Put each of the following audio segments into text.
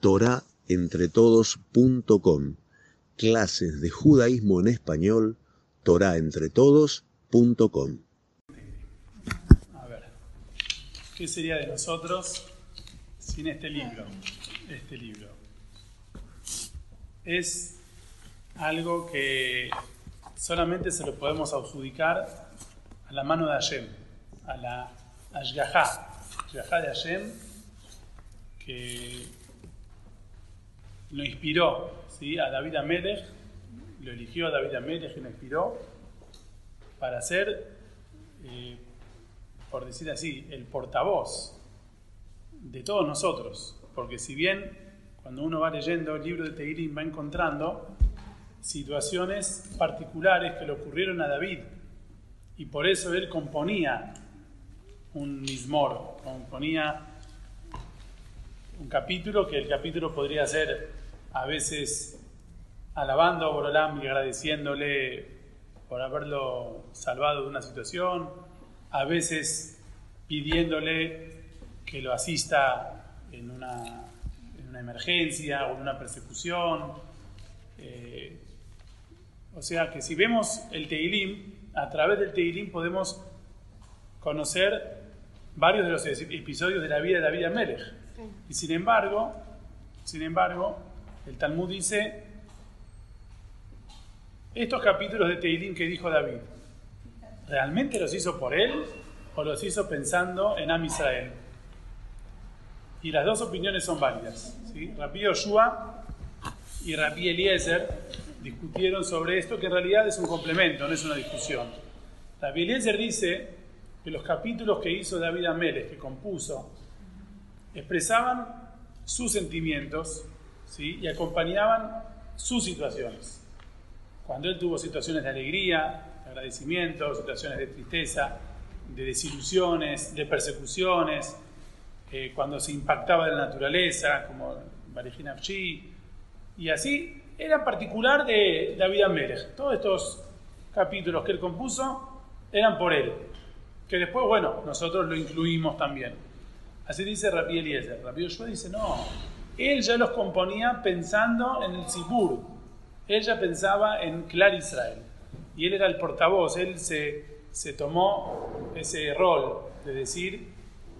torahentretodos.com. Clases de judaísmo en español, torahentretodos.com. A ver, ¿qué sería de nosotros sin este libro? Este libro. Es algo que solamente se lo podemos adjudicar a la mano de Hashem, a la Ashgahá, Ashgahá de Hashem, que lo inspiró ¿sí? a David Amelech, lo eligió a David Amelech y lo inspiró para ser, eh, por decir así, el portavoz de todos nosotros. Porque si bien cuando uno va leyendo el libro de Teirim va encontrando situaciones particulares que le ocurrieron a David y por eso él componía un mismor, componía un capítulo que el capítulo podría ser a veces alabando a Borolam y agradeciéndole por haberlo salvado de una situación, a veces pidiéndole que lo asista en una, en una emergencia o en una persecución. Eh, o sea que si vemos el Teilim, a través del Teilim podemos conocer varios de los episodios de la vida de David Amelech. Y sin embargo, sin embargo, el Talmud dice estos capítulos de Teilim que dijo David, ¿realmente los hizo por él o los hizo pensando en Am Israel? Y las dos opiniones son válidas. ¿sí? Rabbi Yoshua y Rabbi Eliezer discutieron sobre esto, que en realidad es un complemento, no es una discusión. Rabbi Eliezer dice que los capítulos que hizo David Amélez, que compuso, expresaban sus sentimientos ¿sí? y acompañaban sus situaciones. Cuando él tuvo situaciones de alegría, de agradecimiento, situaciones de tristeza, de desilusiones, de persecuciones, eh, cuando se impactaba de la naturaleza, como Barijin y así era particular de David Amérez. Todos estos capítulos que él compuso eran por él, que después, bueno, nosotros lo incluimos también. Así dice Rabbi Eliezer. Rabbi Yoshua dice, no, él ya los componía pensando en el Sibur, él ya pensaba en Clar Israel. Y él era el portavoz, él se, se tomó ese rol de decir,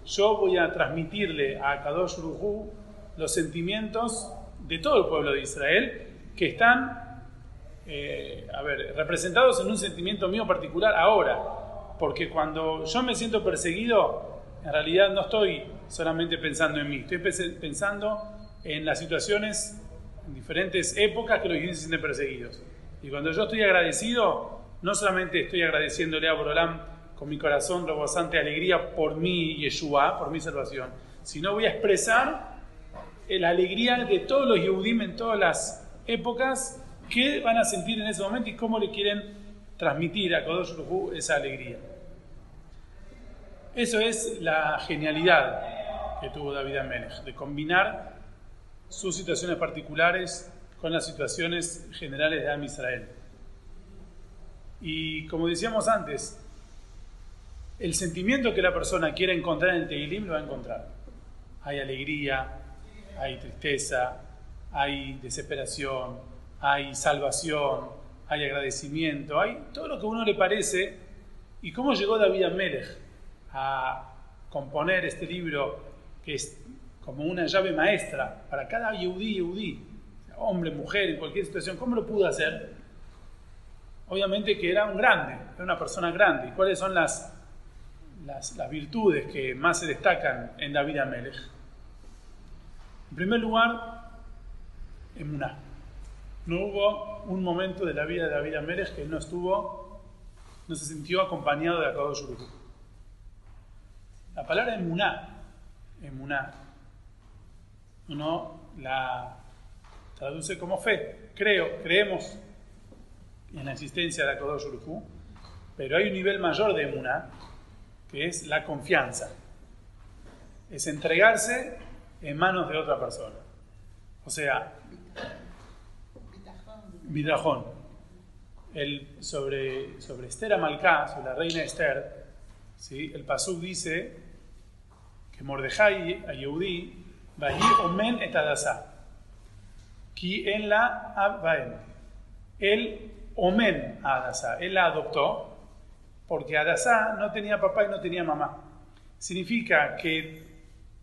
yo voy a transmitirle a Kadosh Ruhu los sentimientos de todo el pueblo de Israel que están, eh, a ver, representados en un sentimiento mío particular ahora. Porque cuando yo me siento perseguido, en realidad no estoy solamente pensando en mí, estoy pensando en las situaciones en diferentes épocas que los judíos se sienten perseguidos. Y cuando yo estoy agradecido, no solamente estoy agradeciéndole a Borolam con mi corazón rebosante alegría por mi Yeshua, por mi salvación, sino voy a expresar la alegría de todos los Yehudim en todas las épocas, qué van a sentir en ese momento y cómo le quieren transmitir a Kodosh Ruhu esa alegría. Eso es la genialidad que tuvo David Amelech, de combinar sus situaciones particulares con las situaciones generales de Am Israel. Y como decíamos antes, el sentimiento que la persona quiera encontrar en el Tehilim lo va a encontrar. Hay alegría, hay tristeza, hay desesperación, hay salvación, hay agradecimiento, hay todo lo que a uno le parece. ¿Y cómo llegó David Amelech a componer este libro que es como una llave maestra para cada yudí, yudí, hombre, mujer, en cualquier situación? ¿Cómo lo pudo hacer? Obviamente que era un grande, era una persona grande. ¿Y cuáles son las, las, virtudes que más se destacan en David Amelech? En primer lugar, emuná. No hubo un momento de la vida de David Amérez que no estuvo, no se sintió acompañado de Akadosh Uru. La palabra emuná, emuná, uno la traduce como fe. Creo, creemos en la existencia de Akadosh Uru, pero hay un nivel mayor de emuná, que es la confianza. Es entregarse en manos de otra persona. O sea, Midrajón. El, sobre, sobre Esther Amalcá, sobre la reina Esther, ¿sí? el Pasuk dice que Mordejai a Yehudí Omen et. Ki en la. Él Omen a Adasá. Él la adoptó porque Adasá no tenía papá y no tenía mamá. Significa que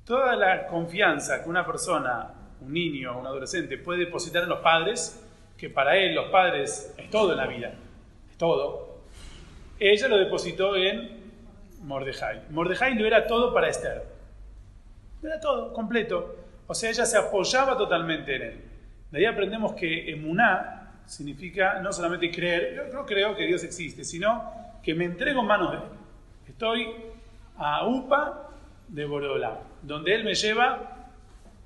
toda la confianza que una persona, un niño, un adolescente puede depositar en los padres, que para él los padres es todo en la vida, es todo, ella lo depositó en Mordejai. Mordejai lo era todo para Esther. Era todo, completo. O sea, ella se apoyaba totalmente en él. De ahí aprendemos que emuná significa no solamente creer, yo no creo que Dios existe, sino que me entrego en manos de él. Estoy a UPA de Borodolá. Donde él me lleva,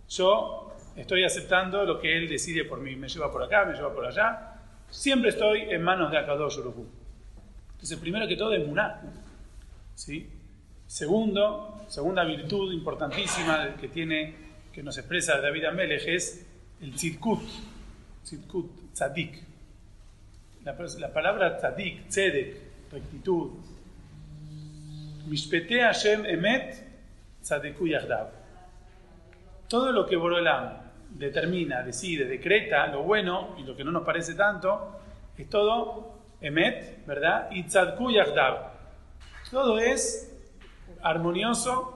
yo estoy aceptando lo que él decide por mí. Me lleva por acá, me lleva por allá. Siempre estoy en manos de Akadosh. Entonces, primero que todo, emuná. ¿Sí? Segundo, segunda virtud importantísima que tiene, que nos expresa David Amelech es el tzidkut, tzidkut, tzadik. La, la, palabra tzadik, tzedek, rectitud. Mishpete Hashem emet tzadeku yahdav. Todo lo que Borolam determina, decide, decreta, lo bueno y lo que no nos parece tanto, es todo emet, ¿verdad? Y tzadku. Todo es armonioso,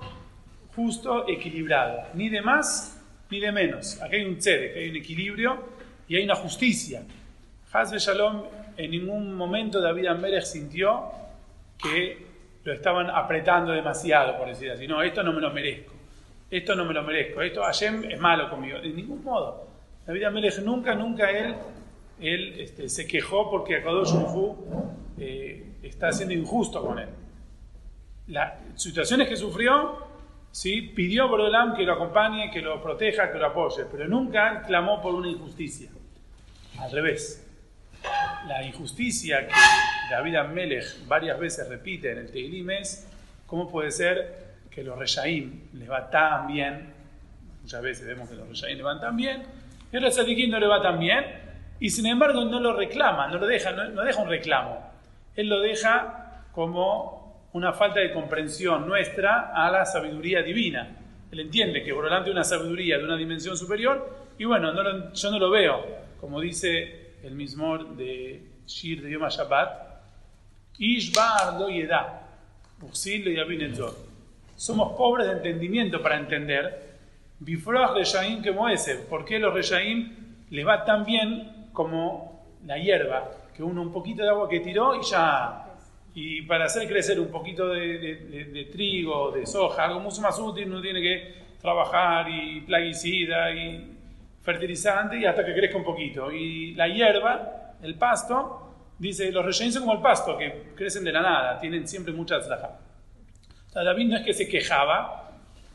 justo, equilibrado. Ni de más ni de menos. Aquí hay un tzedek, hay un equilibrio y hay una justicia. Hazbe Shalom en ningún momento David Amberech sintió que lo estaban apretando demasiado, por decir así. No, esto no me lo merezco. Esto no me lo merezco. Esto Hashem es malo conmigo. De ningún modo. David Amelech nunca, nunca él, él este, se quejó porque Akadosh Hu eh, está siendo injusto con él. Las situaciones que sufrió, ¿sí? pidió por Olam que lo acompañe, que lo proteja, que lo apoye, pero nunca clamó por una injusticia. Al revés. La injusticia que David Amelech varias veces repite en el Teilim es cómo puede ser que los Reyaim les va tan bien, muchas veces vemos que los Reyaim les van tan bien, y a los Tzadikim no le va tan bien, y sin embargo no lo reclama, no lo deja, no, deja un reclamo. Él lo deja como una falta de comprensión nuestra a la sabiduría divina. Él entiende que por delante una sabiduría de una dimensión superior, y bueno, yo no lo veo, como dice el mismo de Shir de Yom Ishbar lo yeda, Somos pobres de entendimiento para entender. Bifroach Reyaim que Moese. ¿Por qué los Reyaim les va tan bien como la hierba? Que uno un poquito de agua que tiró y ya. Y para hacer crecer un poquito de, de trigo, de soja, algo mucho más útil, uno tiene que trabajar y plaguicida y fertilizante y hasta que crezca un poquito. Y la hierba, el pasto, Dice, los son como el pasto, que crecen de la nada, tienen siempre mucha tzlaja. David no es que se quejaba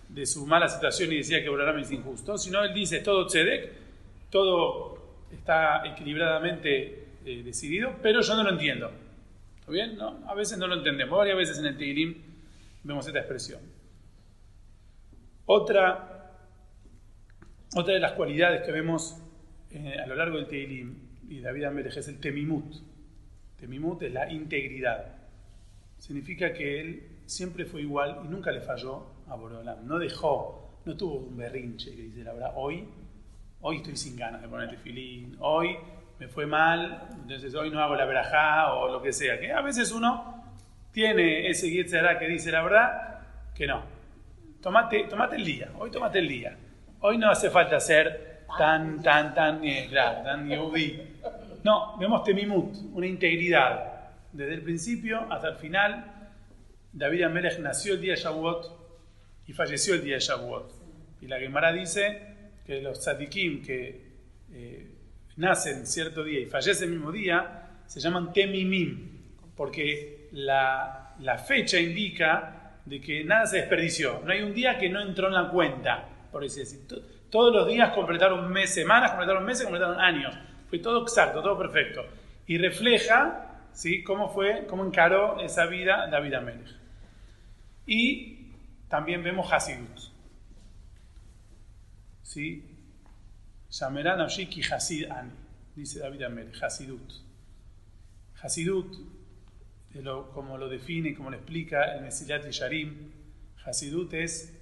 de su mala situación y decía que Abraham es injusto, sino él dice, todo tzedek, todo está equilibradamente eh, decidido, pero yo no lo entiendo. ¿Está bien? ¿No? A veces no lo entendemos. Varias veces en el Teilim vemos esta expresión. Otra, otra de las cualidades que vemos eh, a lo largo del Teilim, y David Amelech, es el temimut. Temimut es la integridad. Significa que él siempre fue igual y nunca le falló a Borolam. No dejó, no tuvo un berrinche que dice la verdad, hoy, hoy estoy sin ganas de poner tefilín, hoy me fue mal, entonces hoy no hago la verajá o lo que sea. Que a veces uno tiene ese yetzerá que dice la verdad, que no. Tomate, tomate el día, hoy tomate el día. Hoy no hace falta ser tan, tan, tan, eh, tan yudí no, vemos temimut, una integridad. Desde el principio hasta el final, David Amelech nació el día de Shavuot y falleció el día de Shavuot. Y la Gemara dice que los tzadikim que eh, nacen cierto día y fallecen el mismo día se llaman temimim, porque la, fecha indica de que nada se desperdició. No hay un día que no entró en la cuenta, por así. Todos los días completaron mes, semanas, completaron meses, completaron años. Fue todo exacto, todo perfecto. Y refleja ¿sí? cómo fue, cómo encaró esa vida David Amelech. Y también vemos Hasidut. ¿Sí? Shameran Ashiki Hasid Ani, dice David Amelech, Hasidut. Hasidut, como lo define, como lo explica el Mesilat Sharim, Hasidut es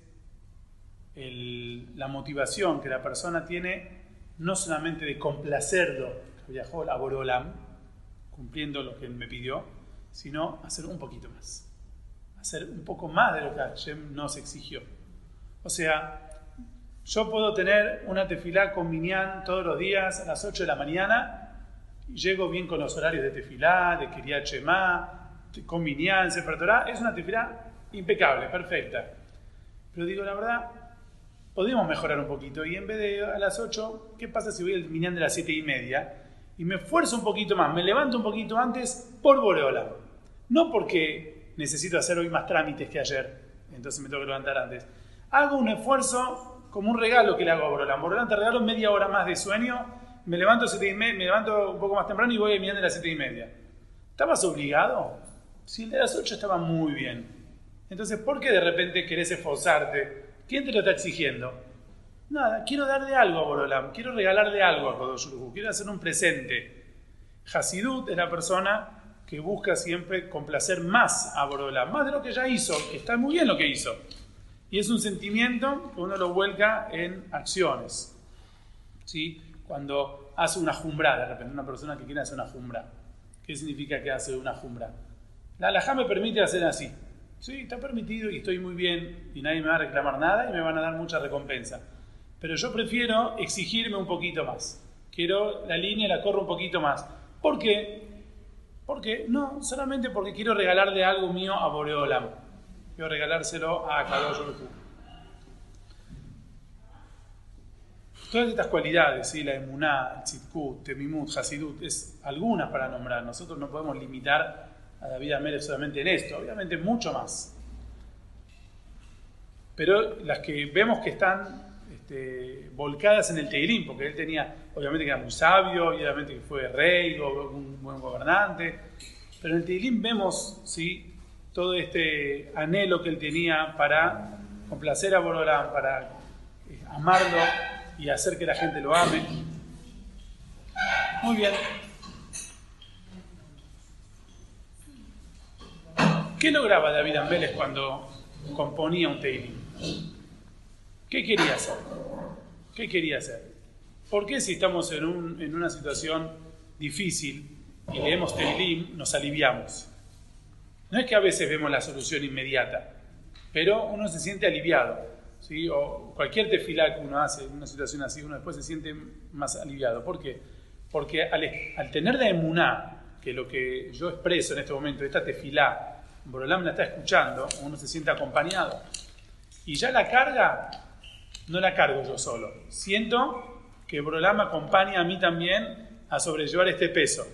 la motivación que la persona tiene, no solamente de complacerlo, viajó a cumpliendo lo que él me pidió, sino hacer un poquito más. Hacer un poco más de lo que Hashem nos exigió. O sea, yo puedo tener una tefilá con Minyan todos los días a las 8 de la mañana y llego bien con los horarios de tefilá, de Kiryat Shema, con Minyan, Sefer. Es una tefilá impecable, perfecta. Pero digo la verdad, podemos mejorar un poquito. Y en vez de a las 8, ¿qué pasa si voy al Minyan de las 7 y media? Y me esfuerzo un poquito más, me levanto un poquito antes por Boreola. No porque necesito hacer hoy más trámites que ayer, entonces me tengo que levantar antes. Hago un esfuerzo como un regalo que le hago a Borolán. Borolán te regalo media hora más de sueño, me levanto, siete y me levanto un poco más temprano y voy al Minyan de las 7 y media. ¿Estabas obligado? Si el de las 8 estaba muy bien. Entonces, ¿por qué de repente querés esforzarte? ¿Quién te lo está exigiendo? Nada, quiero darle algo a Borolam, quiero regalarle algo a Kodosh quiero hacer un presente. Hasidut es la persona que busca siempre complacer más a Borolam, más de lo que ya hizo, está muy bien lo que hizo. Y es un sentimiento que uno lo vuelca en acciones. ¿Sí? Cuando hace una jumbra, de repente, una persona que quiere hacer una jumbra. ¿Qué significa que hace una jumbra? La alajá me permite hacer así. Sí, está permitido y estoy muy bien y nadie me va a reclamar nada y me van a dar mucha recompensa. Pero yo prefiero exigirme un poquito más. Quiero la línea la corro un poquito más. ¿Por qué? Porque no, solamente porque quiero regalarle algo mío a Boreolam. Quiero regalárselo a Kadosh Todas estas cualidades, ¿sí? la emuná, el tzitkut, temimut, hasidut, es algunas para nombrar. Nosotros no podemos limitar a David Amérez solamente en esto, obviamente mucho más. Pero las que vemos que están este, volcadas en el Teirín, porque él tenía, obviamente que era muy sabio, y obviamente que fue rey, un buen gobernante, pero en el Teirín vemos ¿sí? Todo este anhelo que él tenía para complacer a Borolán, para eh, amarlo y hacer que la gente lo ame. Muy bien. ¿Qué lograba David Ambeles cuando componía un Teilim? ¿Qué quería hacer? ¿Qué quería hacer? ¿Por qué si estamos en, una situación difícil y leemos Teilim nos aliviamos? No es que a veces vemos la solución inmediata, pero uno se siente aliviado. ¿sí? O cualquier tefilá que uno hace en una situación así, uno después se siente más aliviado. ¿Por qué? Porque al, tener la emuná, que lo que yo expreso en este momento, esta tefilá, Borolam la está escuchando, uno se siente acompañado. Y ya la carga, no la cargo yo solo. Siento que Borolam acompaña a mí también a sobrellevar este peso.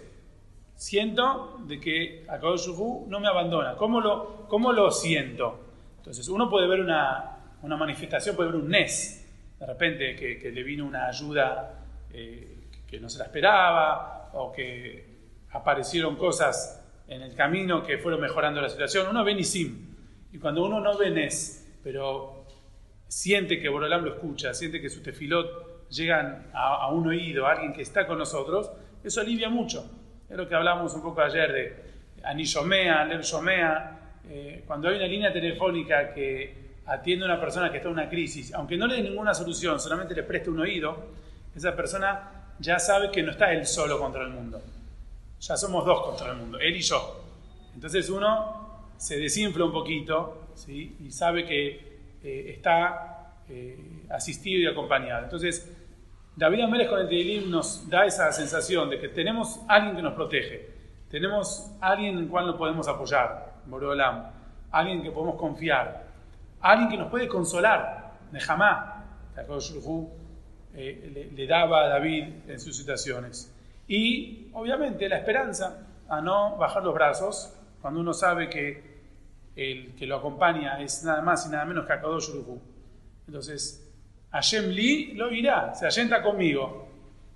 Siento de que Akadosh no me abandona. ¿Cómo lo, ¿Cómo lo siento? Entonces, uno puede ver una, manifestación, puede ver un Nes, de repente que, le vino una ayuda eh, que no se la esperaba, o que aparecieron cosas en el camino que fueron mejorando la situación. Uno ve Nisim, y cuando uno no ve Nes, pero siente que Borolam lo escucha, siente que su tefilot llegan a, un oído, a alguien que está con nosotros, eso alivia mucho. Es lo que hablamos un poco ayer de Anishomea, Lev Shomea, eh, cuando hay una línea telefónica que atiende a una persona que está en una crisis, aunque no le dé ninguna solución, solamente le preste un oído, esa persona ya sabe que no está él solo contra el mundo ya somos dos contra el mundo, él y yo. Entonces uno se desinfla un poquito ¿sí? y sabe que eh, está eh, asistido y acompañado. Entonces, David Amérez con el Teilim nos da esa sensación de que tenemos alguien que nos protege, tenemos alguien en el cual nos podemos apoyar, Borolam, alguien que podemos confiar, alguien que nos puede consolar, Nehamá, eh, le, le daba a David en sus situaciones. Y obviamente la esperanza a no bajar los brazos cuando uno sabe que el que lo acompaña es nada más y nada menos que Akadosh. Entonces, Hashem Li lo irá, Hashem está conmigo.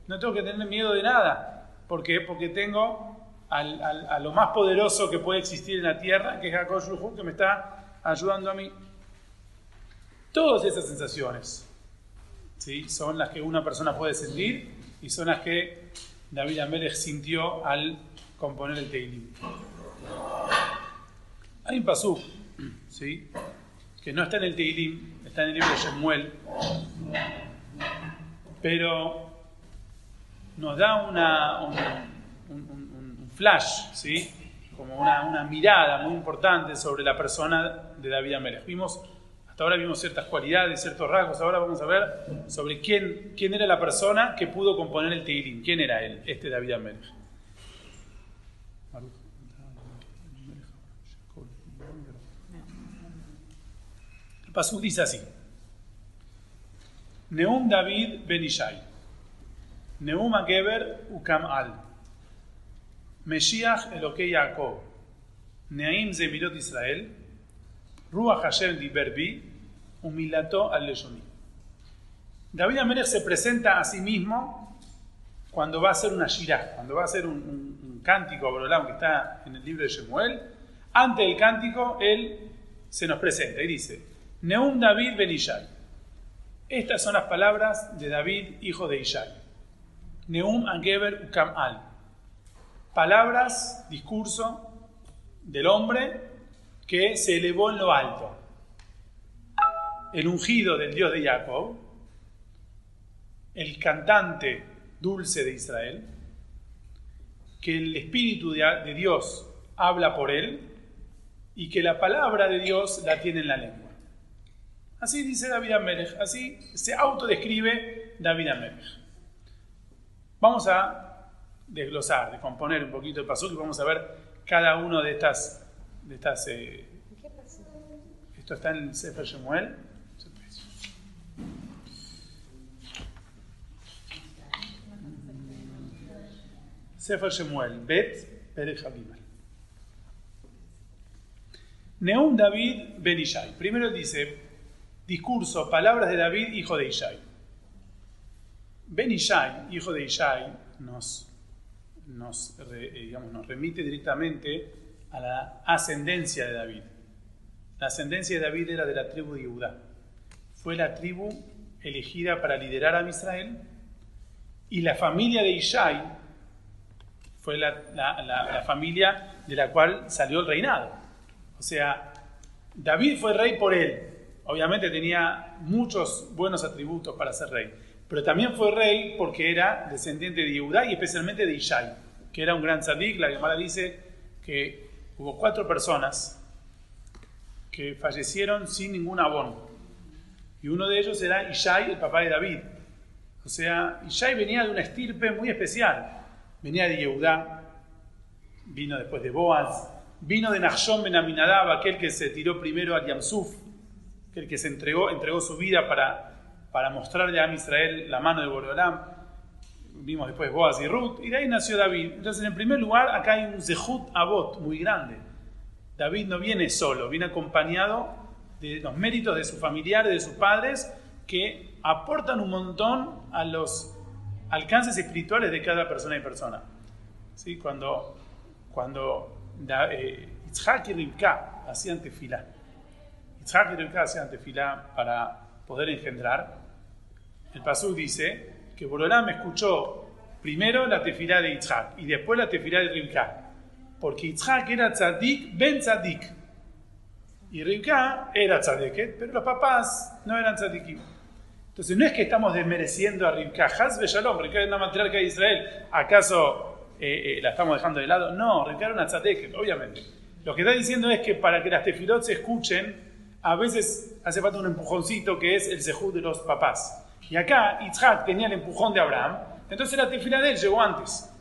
No tengo que tener miedo de nada. ¿Por qué? Porque tengo a lo más poderoso que puede existir en la tierra, que es Akadosh Uruhu, que me está ayudando a mí. Todas esas sensaciones ¿sí? son las que una persona puede sentir y son las que David Amelech sintió al componer el Teilim. Hay un pasú, ¿sí? que no está en el Teilim, está en el libro de Shemuel, pero nos da una, un, flash, ¿sí? como una, una, mirada muy importante sobre la persona de David Amelech. Vimos, hasta ahora vimos ciertas cualidades, ciertos rasgos, ahora vamos a ver sobre quién, quién era la persona que pudo componer el Teilim, quién era él, este David Amelech. El Pasuk dice así. Neum David Ben Ishai. Neum Geber Ukam Al. Meshiach Elokei Yaakov. Neim Zemirot Israel. Ruach Hashem Diber Bi. Humilato al Leshoni. David Amelech se presenta a sí mismo cuando va a hacer una shirah, cuando va a hacer un, un, un cántico que está en el libro de Shemuel. Antes del cántico, él se nos presenta y dice: Neum David Ben Ishai. Estas son las palabras de David, hijo de Ishai. Neum Angeber Ukam Al. Palabras, discurso del hombre que se elevó en lo alto. El ungido del Dios de Jacob, el cantante dulce de Israel, que el Espíritu de Dios habla por él y que la palabra de Dios la tiene en la lengua. Así dice David Amelech, así se autodescribe David Amelech. Vamos a desglosar, descomponer un poquito el paso y vamos a ver cada uno de estas. De estas eh, esto está en Sefer Shemuel. Sefer Shemuel, Bet Perech Neum David Ben Ishai. Primero dice, discurso, palabras de David, hijo de Ishai. Ben Ishai, hijo de Ishai, nos, nos, eh, digamos, nos remite directamente a la ascendencia de David. La ascendencia de David era de la tribu de Judá. Fue la tribu elegida para liderar a Israel y la familia de Ishai fue la, la familia de la cual salió el reinado. O sea, David fue rey por él, obviamente tenía muchos buenos atributos para ser rey, pero también fue rey porque era descendiente de Yehudá y especialmente de Ishai, que era un gran tzadik. La Gemara dice que hubo cuatro personas que fallecieron sin ningún abono. Y uno de ellos era Ishai, el papá de David. O sea, Ishai venía de una estirpe muy especial. Venía de Yehudá, vino después de Boaz, vino de Nachshon Ben Aminadab, aquel que se tiró primero a Yamsuf, el que se entregó, entregó su vida para, para mostrarle a Israel la mano de Boreolam. Vimos después Boaz y Ruth, y de ahí nació David. Entonces, en primer lugar, acá hay un Zehut Abot muy grande. David no viene solo, viene acompañado de los méritos de sus familiares, de sus padres, que aportan un montón a los alcances espirituales de cada persona y persona. ¿Sí? Cuando, cuando eh, y Rivka hacían tefilá, Isaac y hacían tefilá para poder engendrar. El Pasú dice que Borolam escuchó primero la tefilá de Isaac y después la tefilá de Rivka. Porque Isaac era tzadik ben tzadik. Y Rivka era tzadeket, pero los papás no eran tzadikim. Entonces no es que estamos desmereciendo a Rivka. Hazbe Shalom, Rivka es una matriarca de Israel. ¿Acaso eh, eh, la estamos dejando de lado? No, Rivka era una tzadeket, obviamente. Lo que está diciendo es que para que las tefilot se escuchen, a veces hace falta un empujoncito que es el sehud de los papás. Y acá Yitzhak tenía el empujón de Abraham, entonces la tefila de él llegó antes.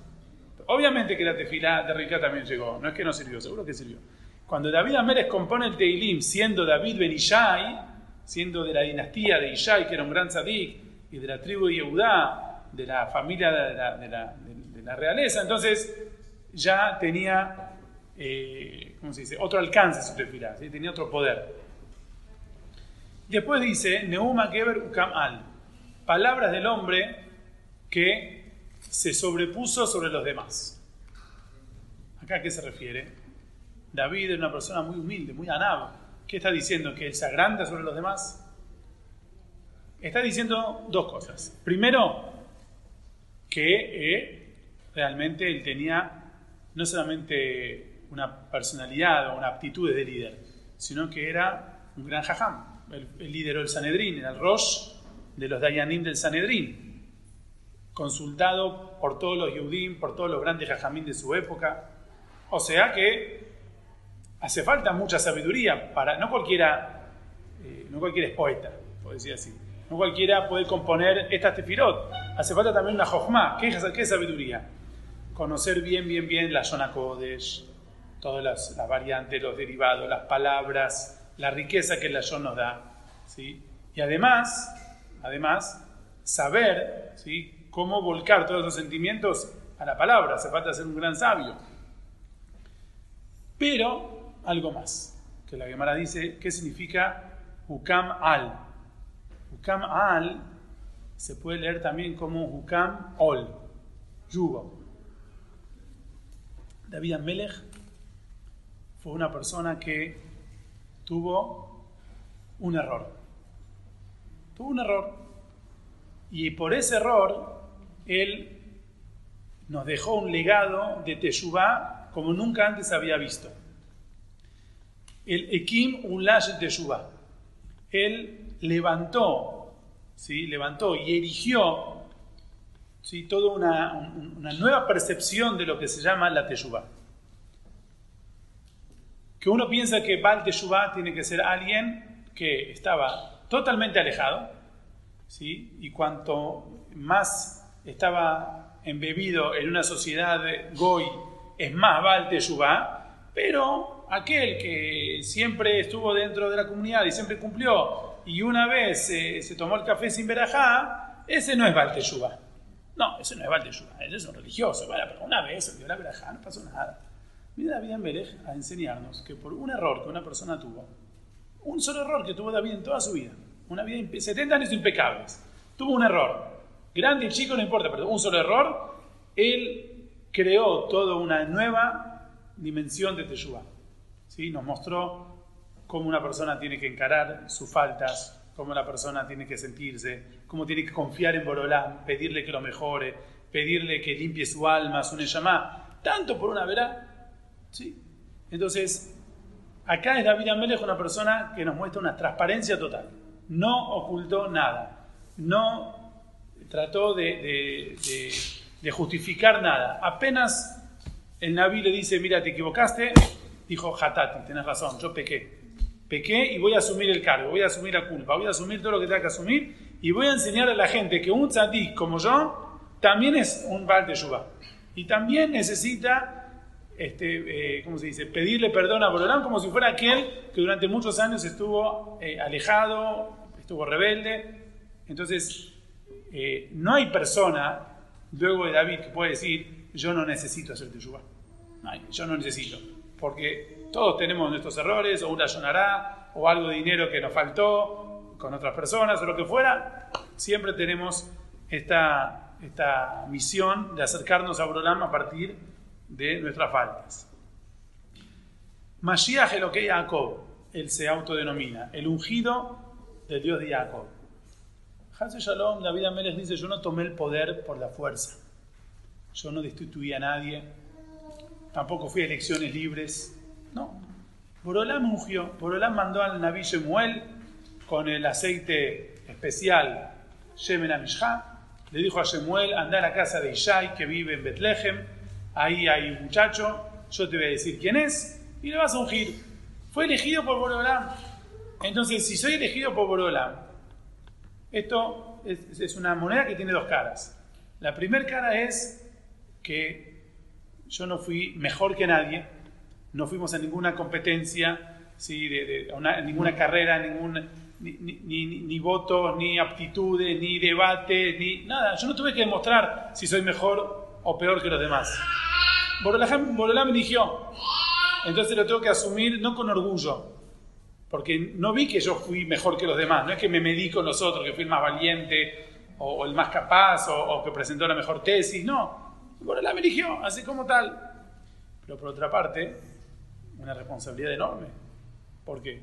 Obviamente que la tefila de Rivka también llegó, no es que no sirvió, seguro que sirvió. Cuando David Amérez compone el Teilim, siendo David Ben Ishai, siendo de la dinastía de Ishai, que era un gran tzadik, y de la tribu de Yehudá, de la familia de la, realeza, entonces ya tenía, eh, ¿cómo se dice?, otro alcance su tefila, tenía otro poder. Después dice, Neuma Geber Ukam Al, palabras del hombre que se sobrepuso sobre los demás. ¿Acá a qué se refiere? David era una persona muy humilde, muy anab. ¿Qué está diciendo? ¿Que él se agranda sobre los demás? Está diciendo dos cosas. Primero, que eh, realmente él tenía no solamente una personalidad o una aptitud de líder, sino que era un gran jajam. Lideró el Sanedrín, era el Rosh de los Dayanim del Sanedrín. Consultado por todos los Yehudim, por todos los grandes jajamín de su época. O sea que hace falta mucha sabiduría para. No cualquiera, eh, no cualquiera es poeta, por decir así. No cualquiera puede componer estas tefirot. Hace falta también una jochma. ¿Qué, ¿Qué sabiduría? Conocer bien, bien, bien la zona Kodesh, todas las, variantes, los derivados, las palabras, la riqueza que la Shon nos da. ¿sí? Y además, además, saber ¿sí? cómo volcar todos esos sentimientos a la palabra. Hace falta ser un gran sabio. Pero, algo más, que la Gemara dice, ¿qué significa Hukam al? Hukam al se puede leer también como Hukam ol, yugo. David Amelech fue una persona que tuvo un error. Tuvo un error. Y por ese error, él nos dejó un legado de Teshuvah como nunca antes había visto. El Ekim Ulash Teshuvah. Él levantó, ¿sí? levantó y erigió ¿sí? toda una, una, nueva percepción de lo que se llama la Teshuvah que uno piensa que Baal Teshuvah tiene que ser alguien que estaba totalmente alejado, ¿sí? y cuanto más estaba embebido en una sociedad Goy, es más Baal Teshuvah, pero aquel que siempre estuvo dentro de la comunidad y siempre cumplió, y una vez eh, se tomó el café sin verajá, ese no es Baal Teshuvah. No, ese no es Baal Teshuvah, ese es un religioso, pero una vez se dio la verajá, no pasó nada. Viene David Amelech a enseñarnos que por un error que una persona tuvo, un solo error que tuvo David en toda su vida, una vida 70 años impecables, tuvo un error, grande y chico no importa, pero un solo error, él creó toda una nueva dimensión de Teshuvah. ¿Sí? Nos mostró cómo una persona tiene que encarar sus faltas, cómo la persona tiene que sentirse, cómo tiene que confiar en Borolán, pedirle que lo mejore, pedirle que limpie su alma, su neyamá, tanto por una vera Entonces, acá es David Amelech una persona que nos muestra una transparencia total. No ocultó nada. No trató de, justificar nada. Apenas el Naví le dice, mira, te equivocaste, dijo, Hatati, tenés razón, yo pequé. Pequé y voy a asumir el cargo, voy a asumir la culpa, voy a asumir todo lo que tenga que asumir y voy a enseñar a la gente que un tzadik como yo también es un Baal de Yuba. Y también necesita este, eh, ¿cómo se dice? pedirle perdón a Borolán como si fuera aquel que durante muchos años estuvo eh, alejado, estuvo rebelde. Entonces, eh, no hay persona, luego de David, que puede decir, yo no necesito hacer teshuvah. No yo no necesito. Porque todos tenemos nuestros errores, o una sonará, o algo de dinero que nos faltó con otras personas, o lo que fuera. Siempre tenemos esta, esta misión de acercarnos a Borolán a partir de de nuestras faltas. Mashiach que Jacob, él se autodenomina, el ungido del Dios de Jacob. Hansel Shalom, David Ameles dice, yo no tomé el poder por la fuerza, yo no destituí a nadie, tampoco fui a elecciones libres, no. Borolam ungió, Borolam mandó al Naví Shemuel con el aceite especial Shemen Amishha, le dijo a Shemuel, anda a la casa de Ishai que vive en Betlehem, ahí hay un muchacho, yo te voy a decir quién es, y le vas a ungir. Fue elegido por Borolam. Entonces, si soy elegido por Borolam, esto es, una moneda que tiene dos caras. La primera cara es que yo no fui mejor que nadie, no fuimos a ninguna competencia, ¿sí? de, ninguna carrera, ningún, ni, ni, ni, votos, ni aptitudes, ni debate, ni nada. Yo no tuve que demostrar si soy mejor o peor que los demás. Borolam me eligió. Entonces lo tengo que asumir no con orgullo, porque no vi que yo fui mejor que los demás, no es que me medí con los otros, que fui el más valiente o, el más capaz o, que presentó la mejor tesis, no. Borolam me eligió, así como tal. Pero por otra parte, una responsabilidad enorme. ¿Por qué?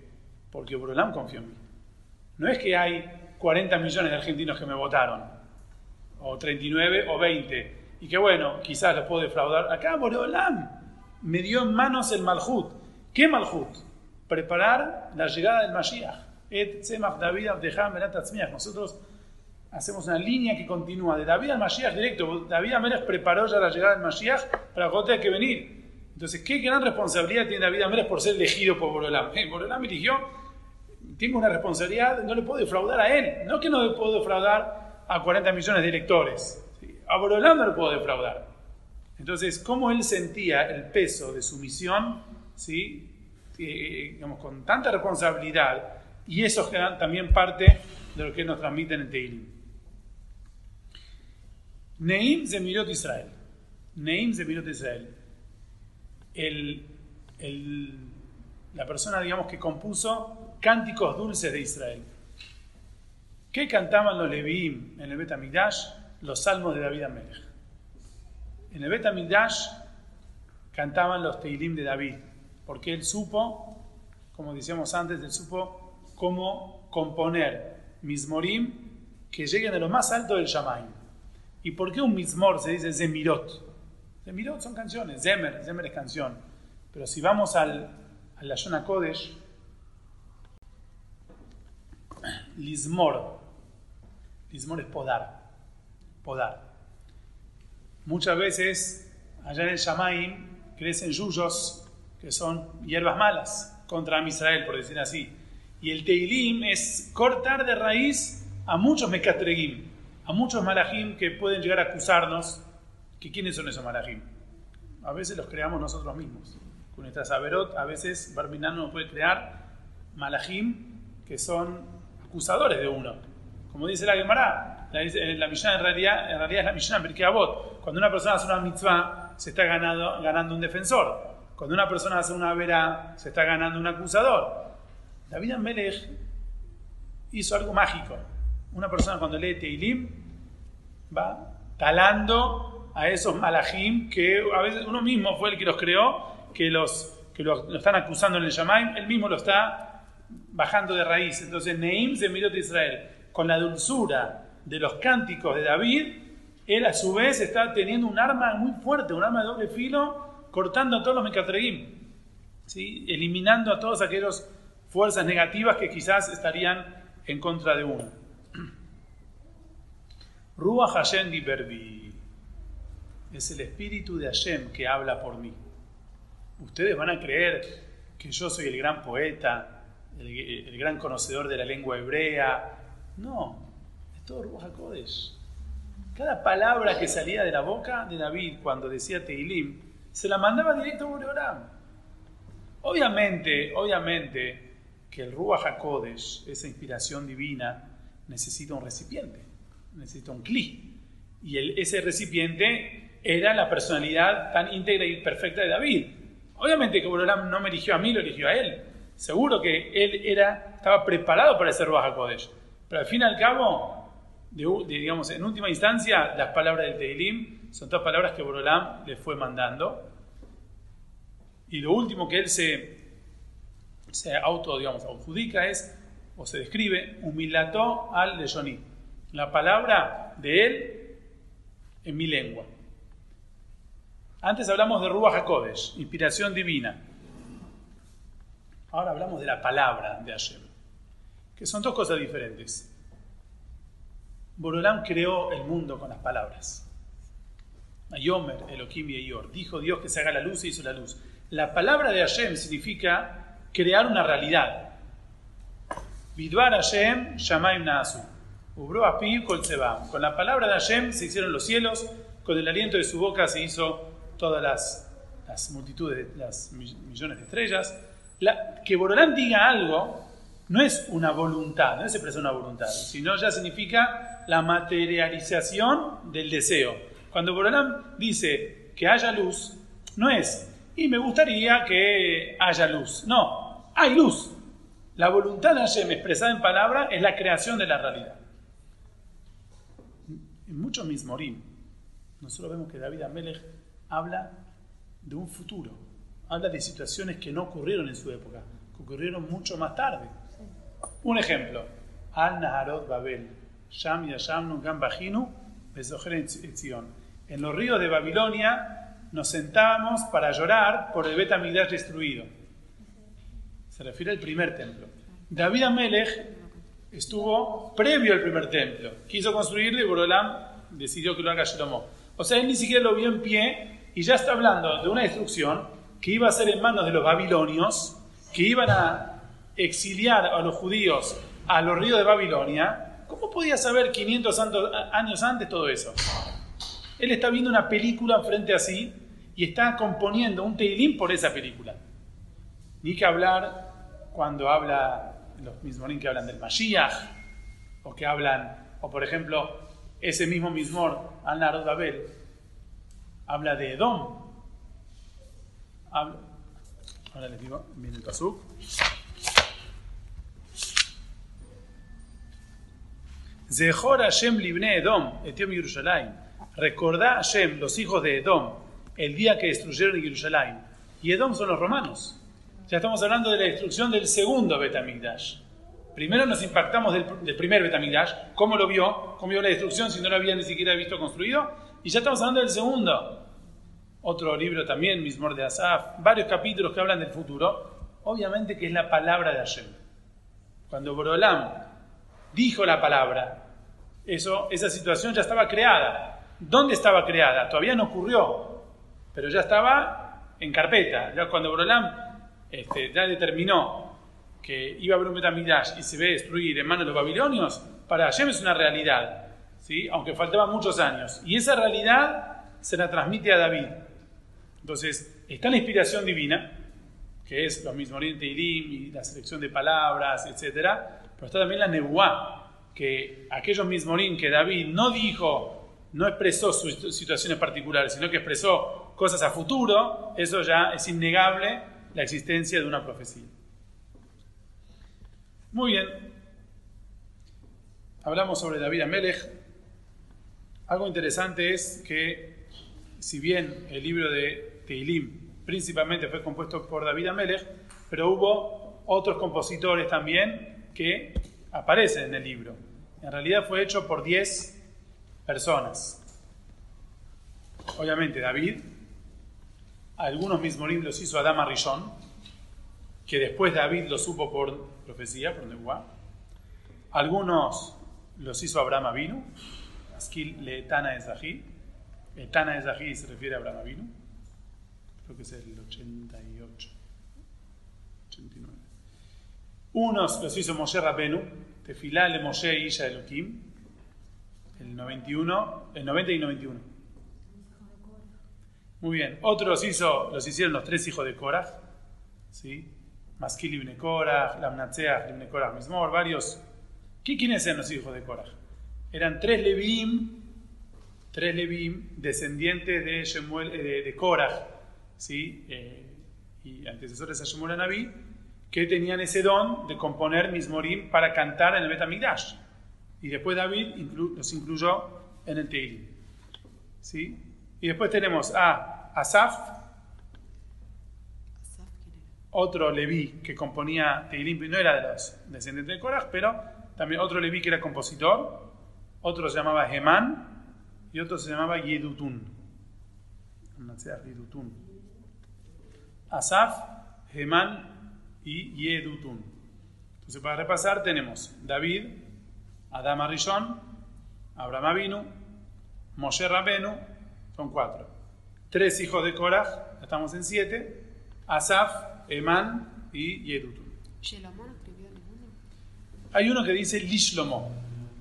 Porque Borolam confió en mí. No es que hay 40 millones de argentinos que me votaron, o 39 o 20 y que bueno, quizás los puedo defraudar. Acá Boreolam me dio en manos el Malhut. ¿Qué Malhut? preparar la llegada del Mashiach. Nosotros hacemos una línea que continúa de David al Mashiach directo. David Amelech preparó ya la llegada del Mashiach para cuando tenga que venir. Entonces, ¿qué gran responsabilidad tiene David Amelech por ser elegido por Borolam? Eh, Borolam eligió, tengo una responsabilidad, no le puedo defraudar a él. No que no le puedo defraudar a 40 millones de electores. A Borolam no puedo defraudar. Entonces, ¿cómo él sentía el peso de su misión? ¿sí? Eh, digamos, con tanta responsabilidad. Y eso es también parte de lo que nos transmiten en Teilim. Neim Zemirot Israel. Neim Zemirot Israel. El, el, la persona, digamos, que compuso cánticos dulces de Israel. ¿Qué cantaban los Leviim en el Bet Los salmos de David Amelech. En el Bet cantaban los Teilim de David, porque él supo, como decíamos antes, él supo cómo componer mismorim que lleguen a lo más alto del Shamaim. ¿Y por qué un mismor se dice zemirot? Zemirot son canciones, zemer, zemer es canción. Pero si vamos al, a la Kodesh, lismor, lismor es podar, podar. Muchas veces allá en el Shamaim crecen yuyos que son hierbas malas contra Israel, por decir así. Y el Teilim es cortar de raíz a muchos Mekatregim, a muchos Malachim que pueden llegar a acusarnos. que ¿Quiénes son esos Malachim? A veces los creamos nosotros mismos. Con nuestra Saberot, a veces Barminan nos puede crear Malachim que son acusadores de uno. Como dice la Gemara, la, la Mishnah en realidad, en realidad es la Mishnah porque Abot. Cuando una persona hace una mitzvah, se está ganando, ganando un defensor. Cuando una persona hace una vera, se está ganando un acusador. David Amelech hizo algo mágico. Una persona cuando lee Teilim va talando a esos malajim que a veces uno mismo fue el que los creó, que los que lo, están acusando en el Shamaim, él mismo lo está bajando de raíz. Entonces Neim se miró de Israel con la dulzura de los cánticos de David, él a su vez está teniendo un arma muy fuerte, un arma de doble filo, cortando a todos los mecatregim, ¿sí? eliminando a todos aquellos fuerzas negativas que quizás estarían en contra de uno. Ruach Hashem Berbi es el espíritu de Hashem que habla por mí. Ustedes van a creer que yo soy el gran poeta, el, gran conocedor de la lengua hebrea. No, todo Ruach HaKodesh. Cada palabra que salía de la boca de David cuando decía Teilim, se la mandaba directo a Boreolam. Obviamente, obviamente, que el Ruach HaKodesh, esa inspiración divina, necesita un recipiente, necesita un cli. Y ese recipiente era la personalidad tan íntegra y perfecta de David. Obviamente que Borolam no me eligió a mí, lo eligió a él. Seguro que él era, estaba preparado para ese Ruach HaKodesh. Pero al fin y al cabo, digamos, en última instancia, las palabras del Teilim son todas palabras que Borolam le fue mandando. Y lo último que él se se auto, digamos, adjudica es, o se describe, humilató al Leyoní. La palabra de él en mi lengua. Antes hablamos de Ruach HaKodesh, inspiración divina. Ahora hablamos de la palabra de Hashem, que son dos cosas diferentes. Borolam creó el mundo con las palabras. Ayomer, Elohim y Eyor. Dijo Dios que se haga la luz y hizo la luz. La palabra de Hashem significa crear una realidad. Bidvar Hashem, Shamaim Nasu. Ubro Api Kol Con la palabra de Hashem se hicieron los cielos, con el aliento de su boca se hizo todas las, las multitudes, las millones de estrellas. La, que Borolán diga algo no es una voluntad, no es expresar una voluntad, sino ya significa la materialización del deseo. Cuando Borolán dice que haya luz, no es, y me gustaría que haya luz, no, hay luz. La voluntad de Hashem expresada en palabra es la creación de la realidad. En muchos mismorim, nosotros vemos que David Amelech habla de un futuro, habla de situaciones que no ocurrieron en su época, que ocurrieron mucho más tarde. Un ejemplo, Al Naharot Babel, Sham Yasham Gam Bajinu, En los ríos de Babilonia nos sentábamos para llorar por el Bet destruido Se refiere al primer templo. David Amelech estuvo previo al primer templo. Quiso construirlo y Borolam decidió que lo haga Shlomo. O sea, él ni siquiera lo vio en pie y ya está hablando de una destrucción que iba a ser en manos de los babilonios, que iban a exiliar a los judíos a los ríos de Babilonia. ¿Cómo podía saber 500 años antes todo eso? Él está viendo una película frente a sí y está componiendo un teilín por esa película. Ni que hablar cuando habla los mismos que hablan del Mashiach, o que hablan, o por ejemplo, ese mismo Mismor, al Narod Babel, habla de Edom. ahora les digo, viene el pasuk. Zehor Hashem libne Edom, Etiom Yerushalayim. Recordá Hashem, los hijos de Edom, el día que destruyeron Jerusalén. Y Edom son los romanos. Ya estamos hablando de la destrucción del segundo Betamigdash. Primero nos impactamos del, primer Betamigdash, cómo lo vio, cómo vio la destrucción si no lo había ni siquiera visto construido. Y ya estamos hablando del segundo. Otro libro también, Mismor de Asaf, varios capítulos que hablan del futuro. Obviamente que es la palabra de Hashem. Cuando Borolam dijo la palabra, eso, esa situación ya estaba creada. ¿Dónde estaba creada? Todavía no ocurrió, pero ya estaba en carpeta. Ya cuando Borolam este, ya determinó que iba a haber un Betamidash y se ve destruir en manos de los babilonios, para Hashem es una realidad, ¿sí? aunque faltaban muchos años. Y esa realidad se la transmite a David. Entonces, está la inspiración divina, que es lo mismo Oriente y la selección de palabras, etc. Pero está también la Nebuá, que aquellos mismorín que David no dijo, no expresó sus situaciones particulares, sino que expresó cosas a futuro, eso ya es innegable la existencia de una profecía. Muy bien. Hablamos sobre David Amelech. Algo interesante es que, si bien el libro de Teilim principalmente fue compuesto por David Amelech, pero hubo otros compositores también que aparecen en el libro. En realidad fue hecho por 10 personas. Obviamente David, algunos mismorim los hizo Adama Rishon, que después David lo supo por profecía, por Nebuá. Algunos los hizo Abraham Avinu, Askil le Etana Ezahi. Etana Ezahi se refiere a Abraham Avinu, creo que es el 88, 89. Unos los hizo Moshe Rabenu, Tefilá le Moshe Isha Elohim, el 91, el 90 y 91. Muy bien. Otros hizo, los hicieron los tres hijos de Korah, ¿sí? Maskil ibn Korah, Lamnatzeach ibn Korah Mismor, varios. ¿Quiénes eran los hijos de Korah? Eran tres Levim, tres Levim, descendientes de, Shemuel, eh, de, Korah, ¿sí? Eh, y antecesores a Shemuel Naví, que tenían ese don de componer Mismorim para cantar en el Betamigdash. Y después David los incluyó en el Teilim. ¿Sí? Y después tenemos a Asaf, otro Leví que componía Teilim, no era de los descendientes de Korah, pero también otro Leví que era compositor, otro se llamaba Gemán y otro se llamaba Yedutun. Asaf, Gemán y Yedutun. Entonces, para repasar, tenemos David, Adam Arishon, Abraham Avinu, Moshe Rabenu, son cuatro. Tres hijos de Korah, estamos en siete, Asaf, Eman y Yedutun. Hay uno que dice Lishlomo,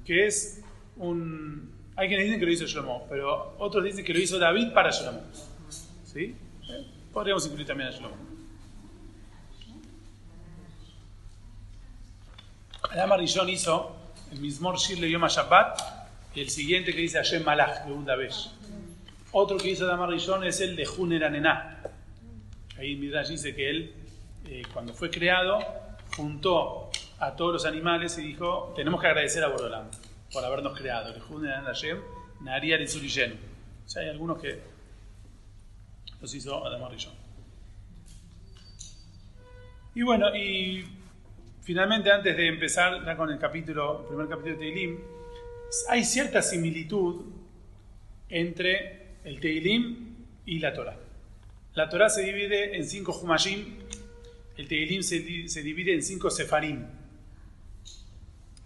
que es un... Hay quienes dicen que lo hizo Shlomo, pero otros dicen que lo hizo David para Shlomo. ¿Sí? Eh, podríamos incluir también a Shlomo. Adam Arishon hizo el mismo Shir le Yom Shabbat y el siguiente que dice Hashem Malach, segunda vez. Otro que hizo Adam Arishon es el de Juner Anená. Ahí Midrash dice que él, eh, cuando fue creado, juntó a todos los animales y dijo: Tenemos que agradecer a Borolam por habernos creado. El Juner Hashem, Naria O sea, hay algunos que los hizo Adam Arishon. Y bueno, y Finalmente, antes de empezar con el capítulo, primer capítulo de Teilim, hay cierta similitud entre el Teilim y la Torah. La Torah se divide en cinco Humashim, el Teilim se, divide en cinco sefarim.